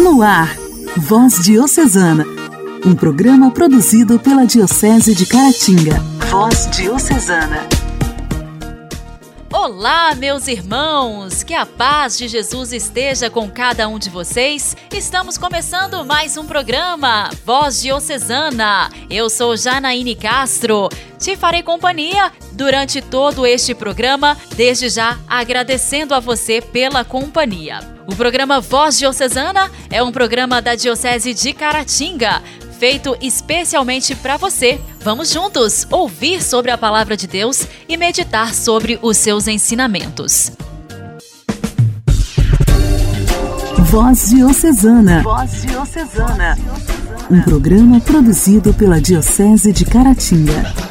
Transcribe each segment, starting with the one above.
No ar, Voz Diocesana, um programa produzido pela Diocese de Caratinga. Voz Diocesana. Olá, meus irmãos! Que a paz de Jesus esteja com cada um de vocês. Estamos começando mais um programa, Voz Diocesana. Eu sou Janaíne Castro. Te farei companhia durante todo este programa, desde já agradecendo a você pela companhia. O programa Voz Diocesana é um programa da Diocese de Caratinga feito especialmente para você. Vamos juntos ouvir sobre a palavra de Deus e meditar sobre os seus ensinamentos. Voz Diocesana. Voz Diocesana. Um programa produzido pela Diocese de Caratinga.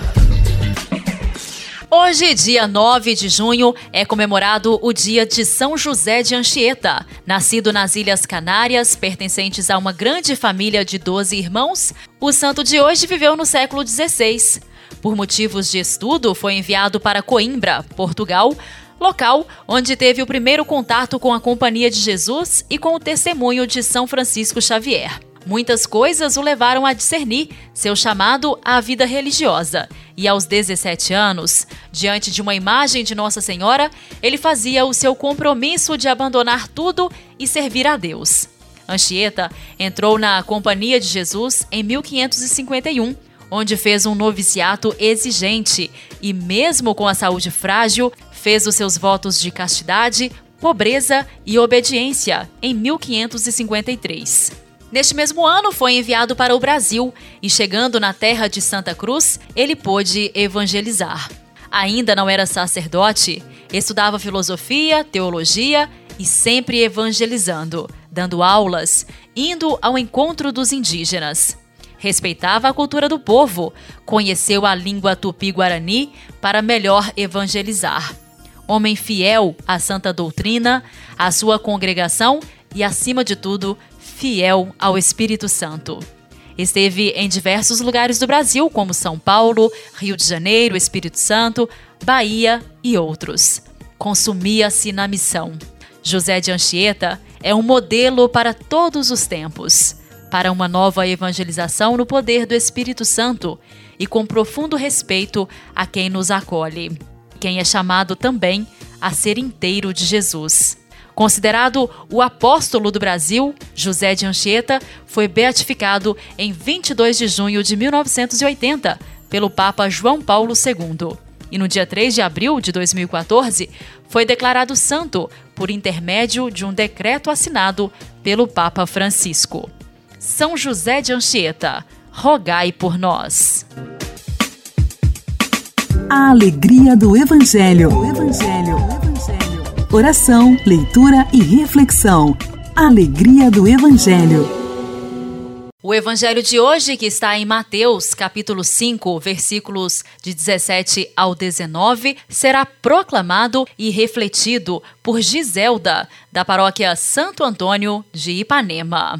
Hoje, dia 9 de junho, é comemorado o dia de São José de Anchieta. Nascido nas Ilhas Canárias, pertencentes a uma grande família de 12 irmãos, o santo de hoje viveu no século XVI. Por motivos de estudo, foi enviado para Coimbra, Portugal, local onde teve o primeiro contato com a Companhia de Jesus e com o testemunho de São Francisco Xavier. Muitas coisas o levaram a discernir seu chamado à vida religiosa. E aos 17 anos, diante de uma imagem de Nossa Senhora, ele fazia o seu compromisso de abandonar tudo e servir a Deus. Anchieta entrou na Companhia de Jesus em 1551, onde fez um noviciato exigente e, mesmo com a saúde frágil, fez os seus votos de castidade, pobreza e obediência em 1553. Neste mesmo ano, foi enviado para o Brasil e, chegando na terra de Santa Cruz, ele pôde evangelizar. Ainda não era sacerdote, estudava filosofia, teologia e sempre evangelizando, dando aulas, indo ao encontro dos indígenas. Respeitava a cultura do povo, conheceu a língua tupi-guarani para melhor evangelizar. Homem fiel à santa doutrina, à sua congregação e, acima de tudo, fiel ao Espírito Santo. Esteve em diversos lugares do Brasil, como São Paulo, Rio de Janeiro, Espírito Santo, Bahia e outros. Consumia-se na missão. José de Anchieta é um modelo para todos os tempos, para uma nova evangelização no poder do Espírito Santo e com profundo respeito a quem nos acolhe, quem é chamado também a ser inteiro de Jesus. Considerado o apóstolo do Brasil, José de Anchieta foi beatificado em 22 de junho de 1980 pelo Papa João Paulo II. E no dia 3 de abril de 2014 foi declarado santo por intermédio de um decreto assinado pelo Papa Francisco. São José de Anchieta, rogai por nós. A alegria do Evangelho. O Evangelho. Oração, leitura e reflexão. Alegria do Evangelho. O evangelho de hoje, que está em Mateus, capítulo 5, versículos de 17 ao 19, será proclamado e refletido por Giselda, da paróquia Santo Antônio de Ipanema.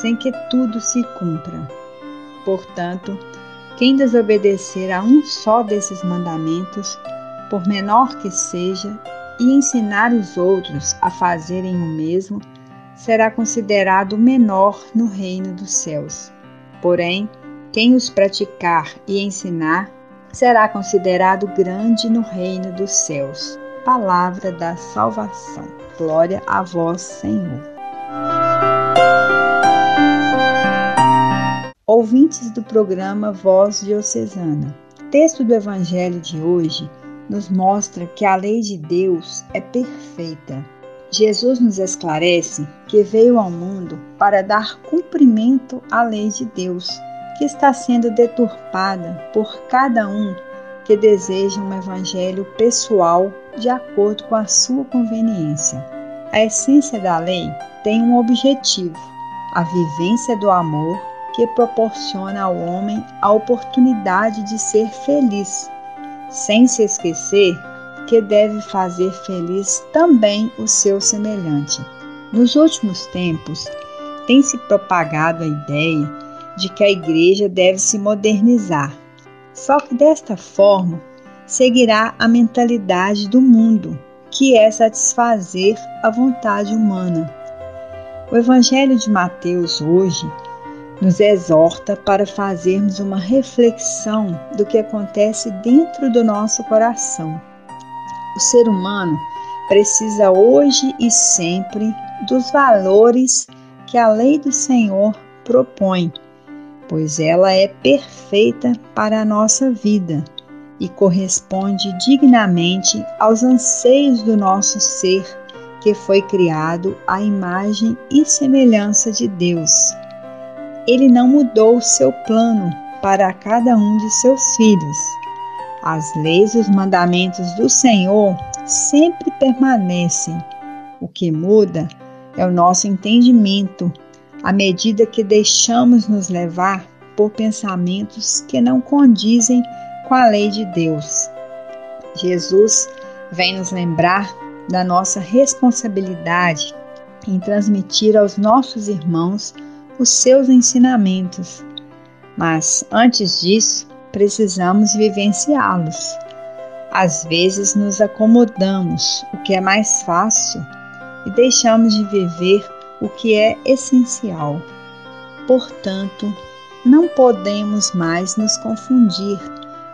sem que tudo se cumpra. Portanto, quem desobedecer a um só desses mandamentos, por menor que seja, e ensinar os outros a fazerem o mesmo, será considerado menor no reino dos céus. Porém, quem os praticar e ensinar, será considerado grande no reino dos céus. Palavra da salvação. Glória a vós, Senhor. Ouvintes do programa Voz Diocesana. Texto do Evangelho de hoje nos mostra que a lei de Deus é perfeita. Jesus nos esclarece que veio ao mundo para dar cumprimento à lei de Deus, que está sendo deturpada por cada um que deseja um evangelho pessoal de acordo com a sua conveniência. A essência da lei tem um objetivo: a vivência do amor que proporciona ao homem a oportunidade de ser feliz, sem se esquecer que deve fazer feliz também o seu semelhante. Nos últimos tempos, tem se propagado a ideia de que a igreja deve se modernizar. Só que desta forma seguirá a mentalidade do mundo, que é satisfazer a vontade humana. O Evangelho de Mateus hoje nos exorta para fazermos uma reflexão do que acontece dentro do nosso coração. O ser humano precisa hoje e sempre dos valores que a lei do Senhor propõe, pois ela é perfeita para a nossa vida e corresponde dignamente aos anseios do nosso ser, que foi criado à imagem e semelhança de Deus ele não mudou o seu plano para cada um de seus filhos. As leis e os mandamentos do Senhor sempre permanecem. O que muda é o nosso entendimento, à medida que deixamos nos levar por pensamentos que não condizem com a lei de Deus. Jesus vem nos lembrar da nossa responsabilidade em transmitir aos nossos irmãos os seus ensinamentos, mas antes disso, precisamos vivenciá-los. Às vezes nos acomodamos, o que é mais fácil, e deixamos de viver o que é essencial. Portanto, não podemos mais nos confundir,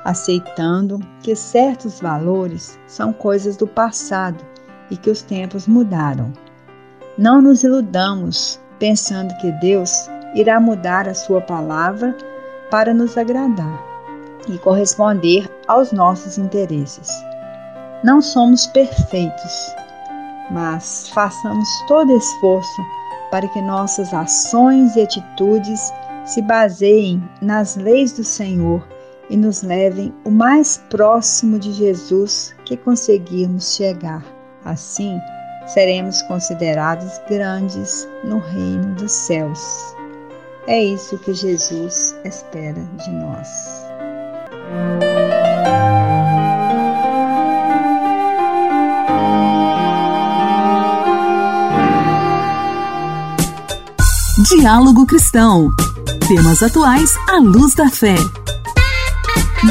aceitando que certos valores são coisas do passado e que os tempos mudaram. Não nos iludamos pensando que Deus irá mudar a sua palavra para nos agradar e corresponder aos nossos interesses. Não somos perfeitos, mas façamos todo esforço para que nossas ações e atitudes se baseiem nas leis do Senhor e nos levem o mais próximo de Jesus que conseguirmos chegar. Assim, seremos considerados grandes no reino dos céus. É isso que Jesus espera de nós. Diálogo Cristão. Temas atuais à luz da fé.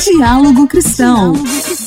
Diálogo Cristão. Diálogo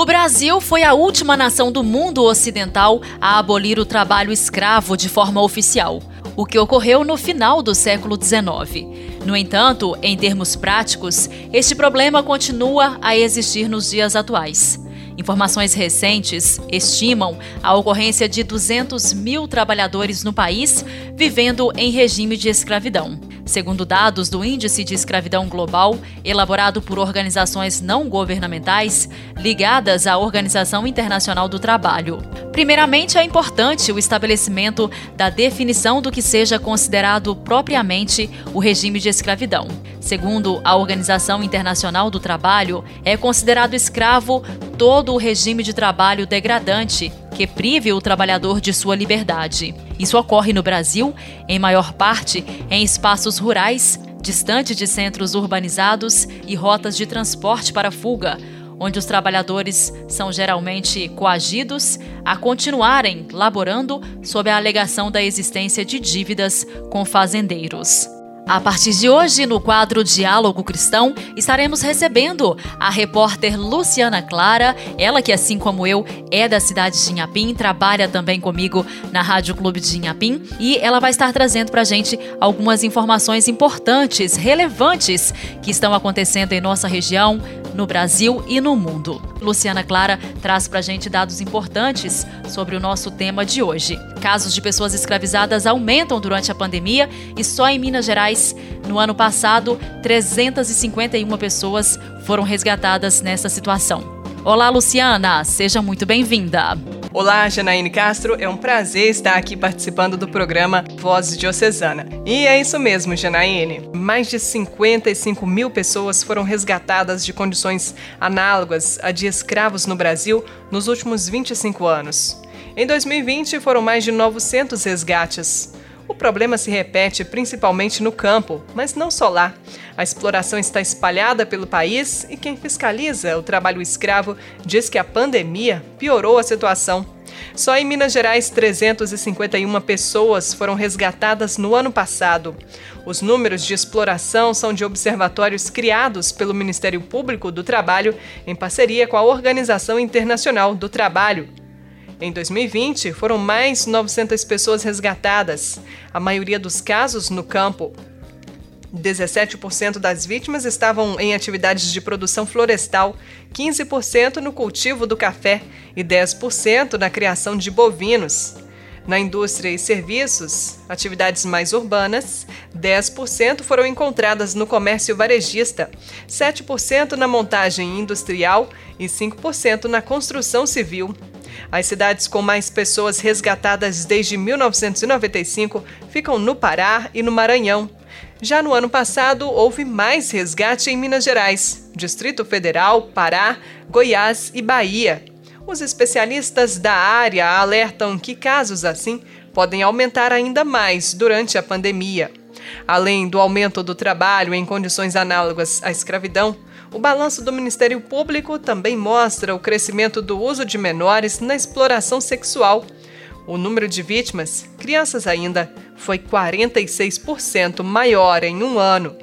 o Brasil foi a última nação do mundo ocidental a abolir o trabalho escravo de forma oficial, o que ocorreu no final do século XIX. No entanto, em termos práticos, este problema continua a existir nos dias atuais. Informações recentes estimam a ocorrência de 200 mil trabalhadores no país vivendo em regime de escravidão. Segundo dados do Índice de Escravidão Global, elaborado por organizações não governamentais ligadas à Organização Internacional do Trabalho. Primeiramente, é importante o estabelecimento da definição do que seja considerado propriamente o regime de escravidão. Segundo a Organização Internacional do Trabalho, é considerado escravo todo o regime de trabalho degradante que prive o trabalhador de sua liberdade. Isso ocorre no Brasil, em maior parte em espaços rurais, distante de centros urbanizados e rotas de transporte para fuga, onde os trabalhadores são geralmente coagidos a continuarem laborando sob a alegação da existência de dívidas com fazendeiros. A partir de hoje, no quadro Diálogo Cristão, estaremos recebendo a repórter Luciana Clara, ela que, assim como eu, é da cidade de Inhapim, trabalha também comigo na Rádio Clube de Inhapim, e ela vai estar trazendo para a gente algumas informações importantes, relevantes, que estão acontecendo em nossa região, no Brasil e no mundo. Luciana Clara traz para a gente dados importantes sobre o nosso tema de hoje. Casos de pessoas escravizadas aumentam durante a pandemia e só em Minas Gerais, no ano passado, 351 pessoas foram resgatadas nessa situação. Olá, Luciana, seja muito bem-vinda. Olá, Janaíne Castro, é um prazer estar aqui participando do programa Voz Diocesana. E é isso mesmo, Janaíne. Mais de 55 mil pessoas foram resgatadas de condições análogas a de escravos no Brasil nos últimos 25 anos. Em 2020, foram mais de 900 resgates. O problema se repete principalmente no campo, mas não só lá. A exploração está espalhada pelo país e quem fiscaliza o trabalho escravo diz que a pandemia piorou a situação. Só em Minas Gerais, 351 pessoas foram resgatadas no ano passado. Os números de exploração são de observatórios criados pelo Ministério Público do Trabalho em parceria com a Organização Internacional do Trabalho, em 2020, foram mais 900 pessoas resgatadas, a maioria dos casos no campo. 17% das vítimas estavam em atividades de produção florestal, 15% no cultivo do café e 10% na criação de bovinos. Na indústria e serviços, atividades mais urbanas, 10% foram encontradas no comércio varejista, 7% na montagem industrial e 5% na construção civil. As cidades com mais pessoas resgatadas desde 1995 ficam no Pará e no Maranhão. Já no ano passado, houve mais resgate em Minas Gerais, Distrito Federal, Pará, Goiás e Bahia. Os especialistas da área alertam que casos assim podem aumentar ainda mais durante a pandemia. Além do aumento do trabalho em condições análogas à escravidão, o balanço do Ministério Público também mostra o crescimento do uso de menores na exploração sexual. O número de vítimas, crianças ainda, foi 46% maior em um ano.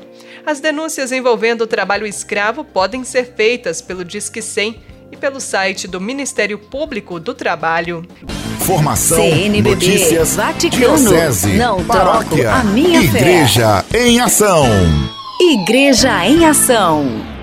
As denúncias envolvendo o trabalho escravo podem ser feitas pelo Disque 100 e pelo site do Ministério Público do Trabalho. Formação, CNBB, notícias, Vaticano, diocese, não paróquia, troco a minha igreja em ação. Igreja em Ação.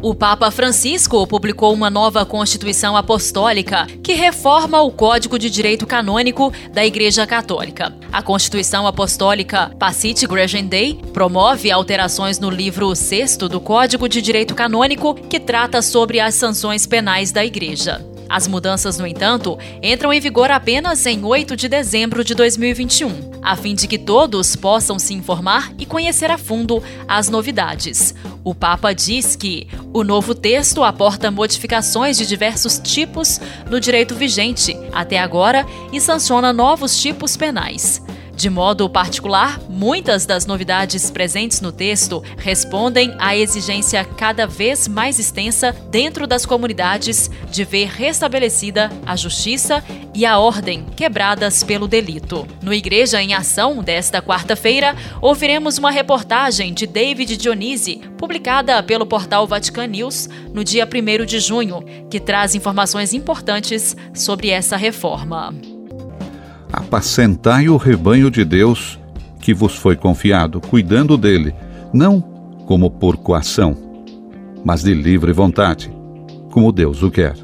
O Papa Francisco publicou uma nova Constituição Apostólica que reforma o Código de Direito Canônico da Igreja Católica. A Constituição Apostólica Pacite Dei promove alterações no livro 6 do Código de Direito Canônico, que trata sobre as sanções penais da Igreja. As mudanças, no entanto, entram em vigor apenas em 8 de dezembro de 2021, a fim de que todos possam se informar e conhecer a fundo as novidades. O Papa diz que o novo texto aporta modificações de diversos tipos no direito vigente até agora e sanciona novos tipos penais. De modo particular, muitas das novidades presentes no texto respondem à exigência cada vez mais extensa dentro das comunidades de ver restabelecida a justiça e a ordem quebradas pelo delito. No Igreja em Ação desta quarta-feira, ouviremos uma reportagem de David Dionisi, publicada pelo portal Vatican News no dia 1 de junho, que traz informações importantes sobre essa reforma apacentai o rebanho de Deus que vos foi confiado, cuidando dele, não como por coação, mas de livre vontade, como Deus o quer.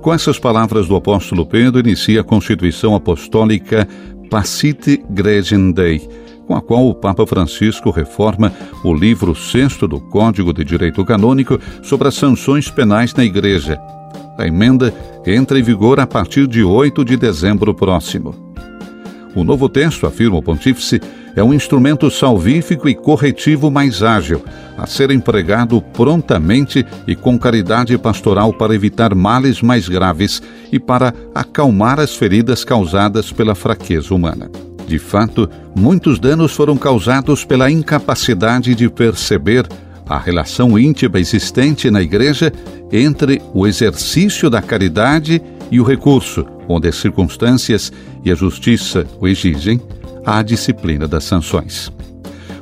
Com essas palavras do apóstolo Pedro, inicia a Constituição Apostólica Pacite Gregem Dei, com a qual o Papa Francisco reforma o livro sexto do Código de Direito Canônico sobre as sanções penais na Igreja, a emenda entra em vigor a partir de 8 de dezembro próximo. O novo texto, afirma o pontífice, é um instrumento salvífico e corretivo mais ágil, a ser empregado prontamente e com caridade pastoral para evitar males mais graves e para acalmar as feridas causadas pela fraqueza humana. De fato, muitos danos foram causados pela incapacidade de perceber a relação íntima existente na Igreja entre o exercício da caridade e o recurso, onde as circunstâncias e a justiça o exigem, à disciplina das sanções.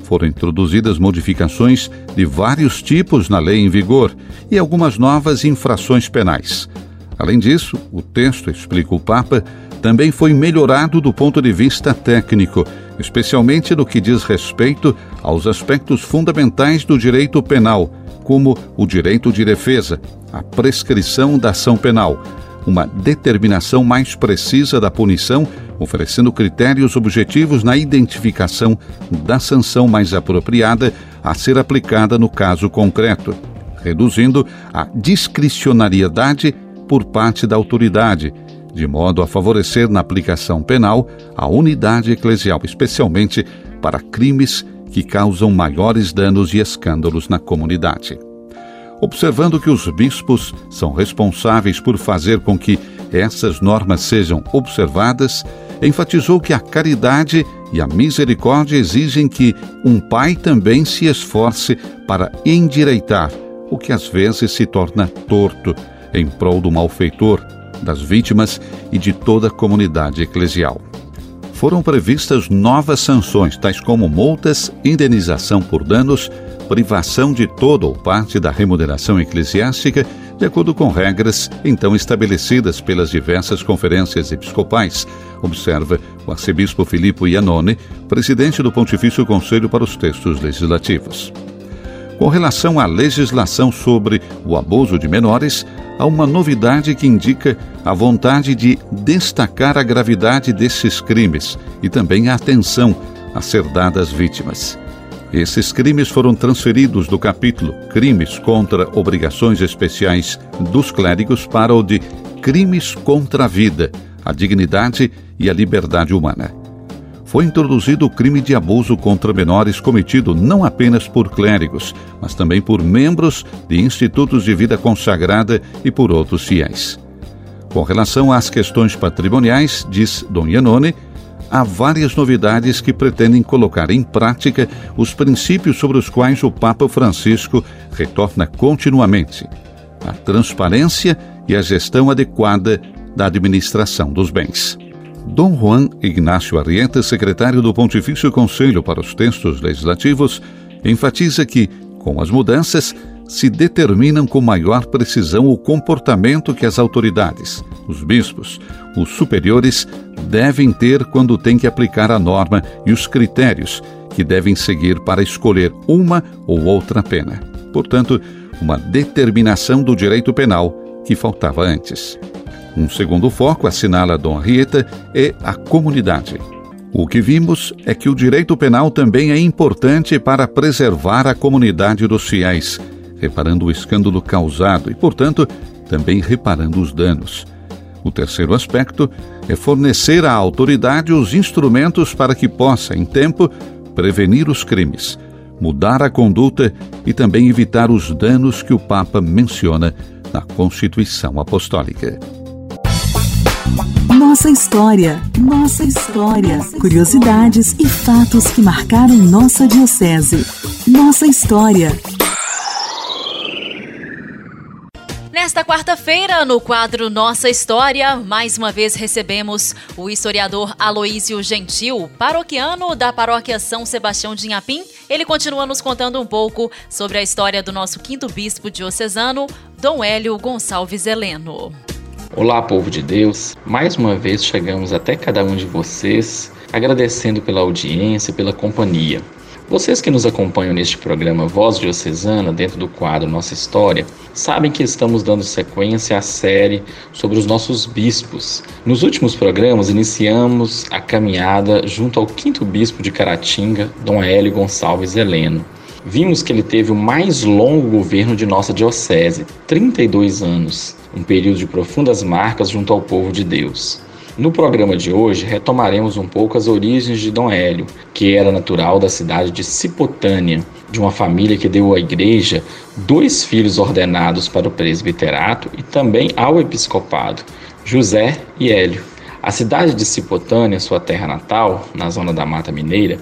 Foram introduzidas modificações de vários tipos na lei em vigor e algumas novas infrações penais. Além disso, o texto, explica o Papa, também foi melhorado do ponto de vista técnico, especialmente no que diz respeito aos aspectos fundamentais do direito penal, como o direito de defesa, a prescrição da ação penal, uma determinação mais precisa da punição, oferecendo critérios objetivos na identificação da sanção mais apropriada a ser aplicada no caso concreto, reduzindo a discricionariedade por parte da autoridade, de modo a favorecer na aplicação penal a unidade eclesial, especialmente para crimes que causam maiores danos e escândalos na comunidade. Observando que os bispos são responsáveis por fazer com que essas normas sejam observadas, enfatizou que a caridade e a misericórdia exigem que um pai também se esforce para endireitar o que às vezes se torna torto em prol do malfeitor, das vítimas e de toda a comunidade eclesial. Foram previstas novas sanções, tais como multas, indenização por danos, privação de toda ou parte da remuneração eclesiástica de acordo com regras então estabelecidas pelas diversas conferências episcopais, observa o arcebispo Filippo Iannone, presidente do Pontifício Conselho para os Textos Legislativos. Com relação à legislação sobre o abuso de menores, há uma novidade que indica a vontade de destacar a gravidade desses crimes e também a atenção a ser dada às vítimas. Esses crimes foram transferidos do capítulo Crimes contra Obrigações Especiais dos Clérigos para o de Crimes contra a Vida, a Dignidade e a Liberdade Humana. Foi introduzido o crime de abuso contra menores cometido não apenas por clérigos, mas também por membros de institutos de vida consagrada e por outros fiéis. Com relação às questões patrimoniais, diz Dom Iannone, há várias novidades que pretendem colocar em prática os princípios sobre os quais o Papa Francisco retorna continuamente: a transparência e a gestão adequada da administração dos bens. Dom Juan Ignácio Arrieta, secretário do Pontifício Conselho para os Textos Legislativos, enfatiza que, com as mudanças, se determinam com maior precisão o comportamento que as autoridades, os bispos, os superiores devem ter quando têm que aplicar a norma e os critérios que devem seguir para escolher uma ou outra pena. Portanto, uma determinação do direito penal que faltava antes. Um segundo foco, assinala Dom Rieta, é a comunidade. O que vimos é que o direito penal também é importante para preservar a comunidade dos fiéis, reparando o escândalo causado e, portanto, também reparando os danos. O terceiro aspecto é fornecer à autoridade os instrumentos para que possa, em tempo, prevenir os crimes, mudar a conduta e também evitar os danos que o Papa menciona na Constituição Apostólica. Nossa história, nossa história. Curiosidades e fatos que marcaram nossa Diocese. Nossa história. Nesta quarta-feira, no quadro Nossa História, mais uma vez recebemos o historiador Aloísio Gentil, paroquiano da paróquia São Sebastião de Inhapim. Ele continua nos contando um pouco sobre a história do nosso quinto bispo diocesano, Dom Hélio Gonçalves Heleno. Olá, povo de Deus. Mais uma vez chegamos até cada um de vocês, agradecendo pela audiência e pela companhia. Vocês que nos acompanham neste programa Voz Diocesana, dentro do quadro Nossa História, sabem que estamos dando sequência à série sobre os nossos bispos. Nos últimos programas, iniciamos a caminhada junto ao quinto bispo de Caratinga, Dom Hélio Gonçalves Heleno. Vimos que ele teve o mais longo governo de nossa diocese, 32 anos, um período de profundas marcas junto ao povo de Deus. No programa de hoje, retomaremos um pouco as origens de Dom Hélio, que era natural da cidade de Cipotânia, de uma família que deu à igreja dois filhos ordenados para o presbiterato e também ao episcopado, José e Hélio. A cidade de Cipotânia, sua terra natal, na zona da Mata Mineira,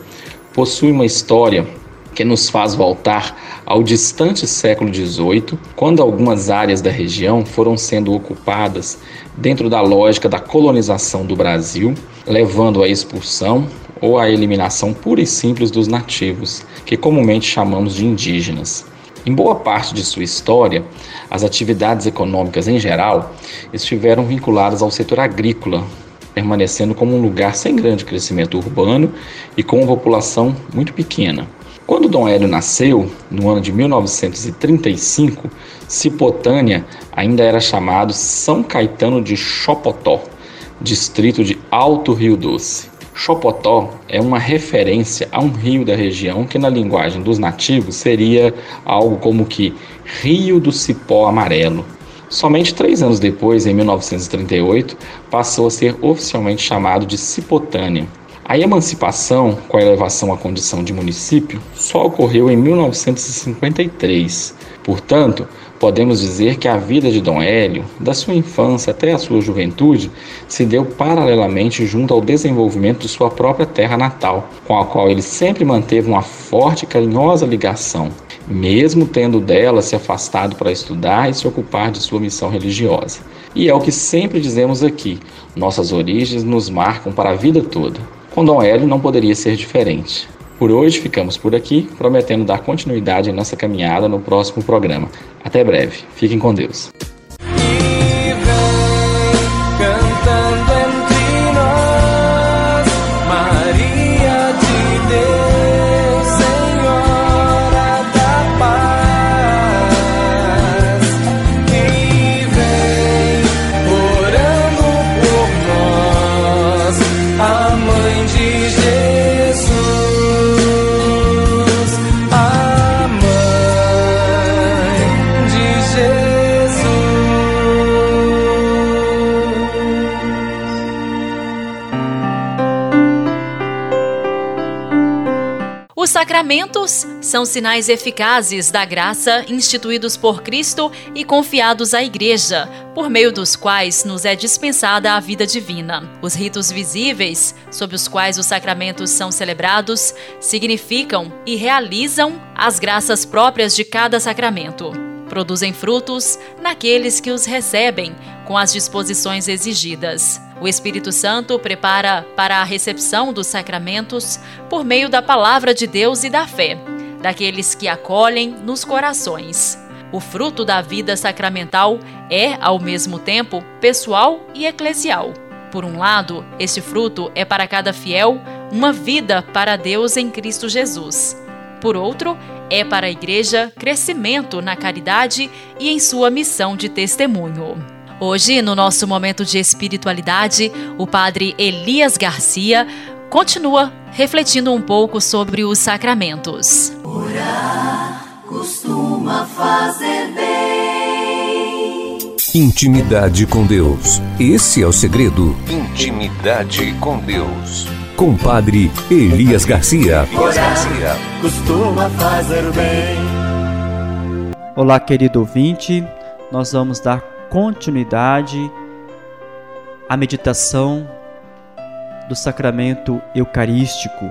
possui uma história que nos faz voltar ao distante século XVIII, quando algumas áreas da região foram sendo ocupadas dentro da lógica da colonização do Brasil, levando à expulsão ou à eliminação pura e simples dos nativos, que comumente chamamos de indígenas. Em boa parte de sua história, as atividades econômicas em geral estiveram vinculadas ao setor agrícola, permanecendo como um lugar sem grande crescimento urbano e com uma população muito pequena. Quando Dom Hélio nasceu, no ano de 1935, Cipotânia ainda era chamado São Caetano de Chopotó, distrito de Alto Rio Doce. Chopotó é uma referência a um rio da região que, na linguagem dos nativos, seria algo como que Rio do Cipó Amarelo. Somente três anos depois, em 1938, passou a ser oficialmente chamado de Cipotânia. A emancipação, com a elevação à condição de município, só ocorreu em 1953. Portanto, podemos dizer que a vida de Dom Hélio, da sua infância até a sua juventude, se deu paralelamente junto ao desenvolvimento de sua própria terra natal, com a qual ele sempre manteve uma forte e carinhosa ligação, mesmo tendo dela se afastado para estudar e se ocupar de sua missão religiosa. E é o que sempre dizemos aqui: nossas origens nos marcam para a vida toda. Com Dom Hélio não poderia ser diferente. Por hoje ficamos por aqui, prometendo dar continuidade em nossa caminhada no próximo programa. Até breve. Fiquem com Deus. Sacramentos são sinais eficazes da graça instituídos por Cristo e confiados à Igreja, por meio dos quais nos é dispensada a vida divina. Os ritos visíveis, sob os quais os sacramentos são celebrados, significam e realizam as graças próprias de cada sacramento. Produzem frutos naqueles que os recebem com as disposições exigidas. O Espírito Santo prepara para a recepção dos sacramentos por meio da palavra de Deus e da fé, daqueles que acolhem nos corações. O fruto da vida sacramental é, ao mesmo tempo, pessoal e eclesial. Por um lado, este fruto é para cada fiel uma vida para Deus em Cristo Jesus. Por outro, é para a Igreja crescimento na caridade e em sua missão de testemunho. Hoje, no nosso momento de espiritualidade, o padre Elias Garcia continua refletindo um pouco sobre os sacramentos. Orar costuma fazer bem. Intimidade com Deus. Esse é o segredo. Intimidade com Deus. Com Padre Elias Garcia. Orar costuma fazer bem. Olá, querido ouvinte. Nós vamos dar continuidade à meditação do sacramento eucarístico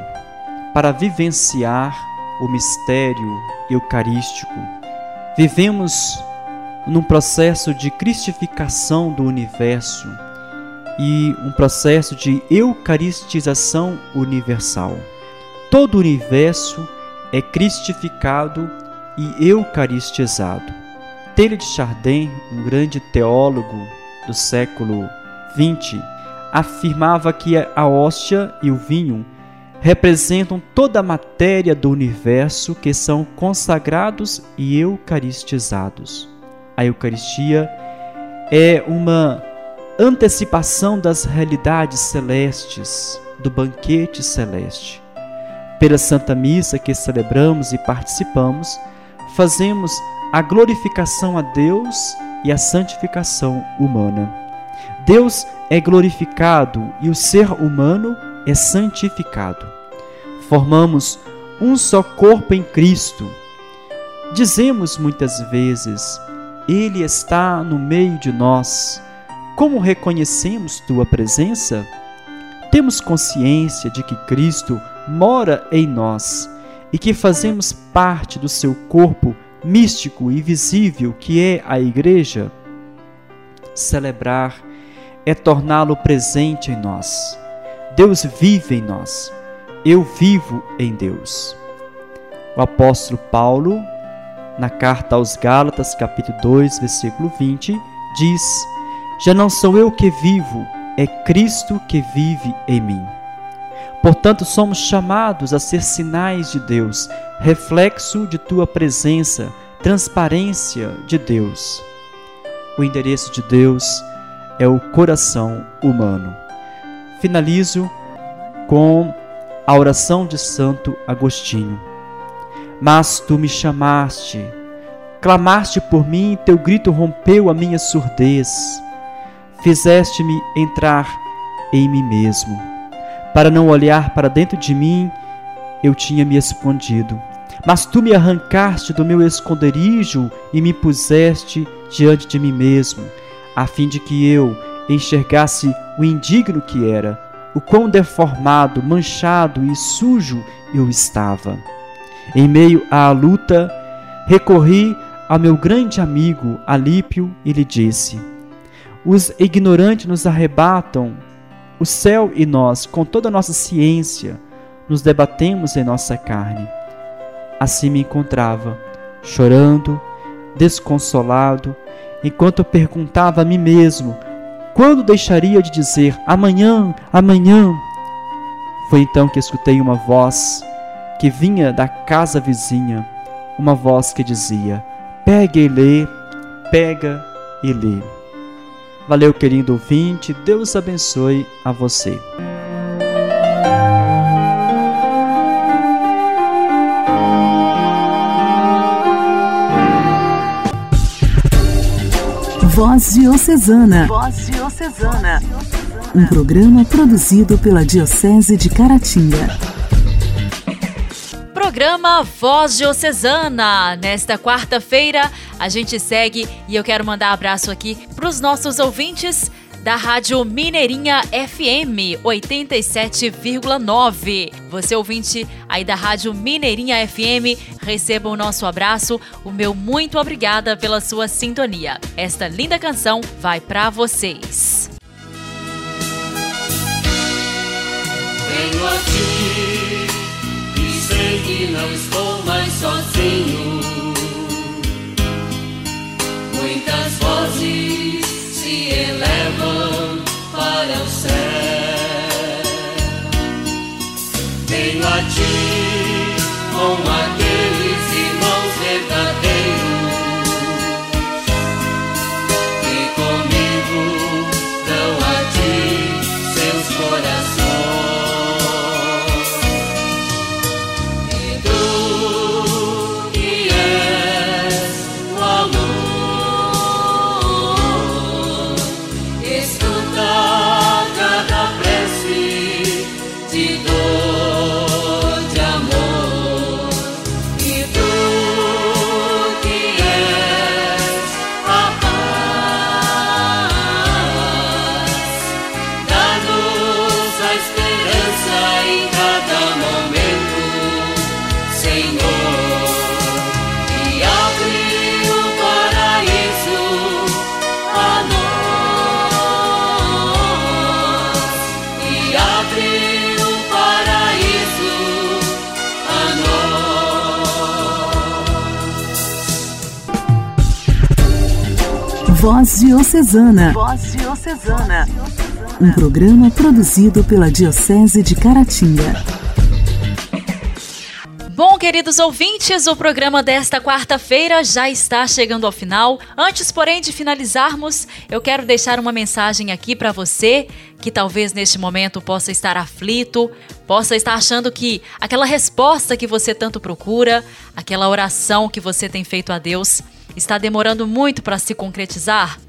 para vivenciar o mistério eucarístico. Vivemos num processo de cristificação do universo e um processo de eucaristização universal. Todo o universo é cristificado e eucaristizado. Taylor de Chardin, um grande teólogo do século XX, afirmava que a hóstia e o vinho representam toda a matéria do universo que são consagrados e eucaristizados. A Eucaristia é uma antecipação das realidades celestes, do banquete celeste. Pela Santa Missa que celebramos e participamos, fazemos a glorificação a Deus e a santificação humana. Deus é glorificado e o ser humano é santificado. Formamos um só corpo em Cristo. Dizemos muitas vezes: Ele está no meio de nós. Como reconhecemos tua presença? Temos consciência de que Cristo mora em nós e que fazemos parte do seu corpo místico e visível que é a Igreja, celebrar é torná-lo presente em nós. Deus vive em nós. Eu vivo em Deus. O apóstolo Paulo, na carta aos Gálatas, capítulo 2, versículo 20, diz: Já não sou eu que vivo, é Cristo que vive em mim. Portanto, somos chamados a ser sinais de Deus, reflexo de tua presença, transparência de Deus. O endereço de Deus é o coração humano. Finalizo com a oração de Santo Agostinho. Mas tu me chamaste, clamaste por mim, teu grito rompeu a minha surdez. Fizeste-me entrar em mim mesmo. Para não olhar para dentro de mim, eu tinha me escondido. Mas tu me arrancaste do meu esconderijo e me puseste diante de mim mesmo, a fim de que eu enxergasse o indigno que era, o quão deformado, manchado e sujo eu estava. Em meio à luta, recorri ao meu grande amigo Alípio e lhe disse: Os ignorantes nos arrebatam o céu e nós, com toda a nossa ciência, nos debatemos em nossa carne. Assim me encontrava, chorando, desconsolado, enquanto perguntava a mim mesmo quando deixaria de dizer amanhã, amanhã. Foi então que escutei uma voz que vinha da casa vizinha, uma voz que dizia: Pega e lê, pega e lê. Valeu, querido ouvinte, Deus abençoe a você. Voz Diocesana. Voz Diocesana. Um programa produzido pela Diocese de Caratinga. Programa Voz Diocesana. Nesta quarta-feira, a gente segue e eu quero mandar abraço aqui para os nossos ouvintes da Rádio Mineirinha FM 87,9. Você ouvinte aí da Rádio Mineirinha FM, receba o nosso abraço, o meu muito obrigada pela sua sintonia. Esta linda canção vai para vocês. Venho a ti sei que não estou mais sozinho. Muitas vozes se elevam para o céu. Venho a ti com aqueles Diocesana. Voz Diocesana. Um programa produzido pela Diocese de Caratinga. Bom, queridos ouvintes, o programa desta quarta-feira já está chegando ao final. Antes, porém, de finalizarmos, eu quero deixar uma mensagem aqui para você que talvez neste momento possa estar aflito, possa estar achando que aquela resposta que você tanto procura, aquela oração que você tem feito a Deus, está demorando muito para se concretizar.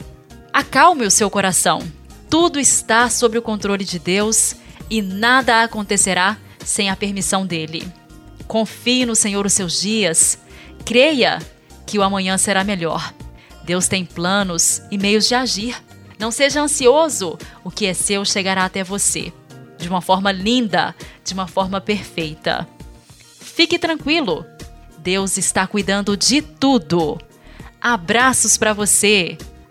Acalme o seu coração. Tudo está sob o controle de Deus e nada acontecerá sem a permissão dele. Confie no Senhor os seus dias. Creia que o amanhã será melhor. Deus tem planos e meios de agir. Não seja ansioso, o que é seu chegará até você. De uma forma linda, de uma forma perfeita. Fique tranquilo. Deus está cuidando de tudo. Abraços para você.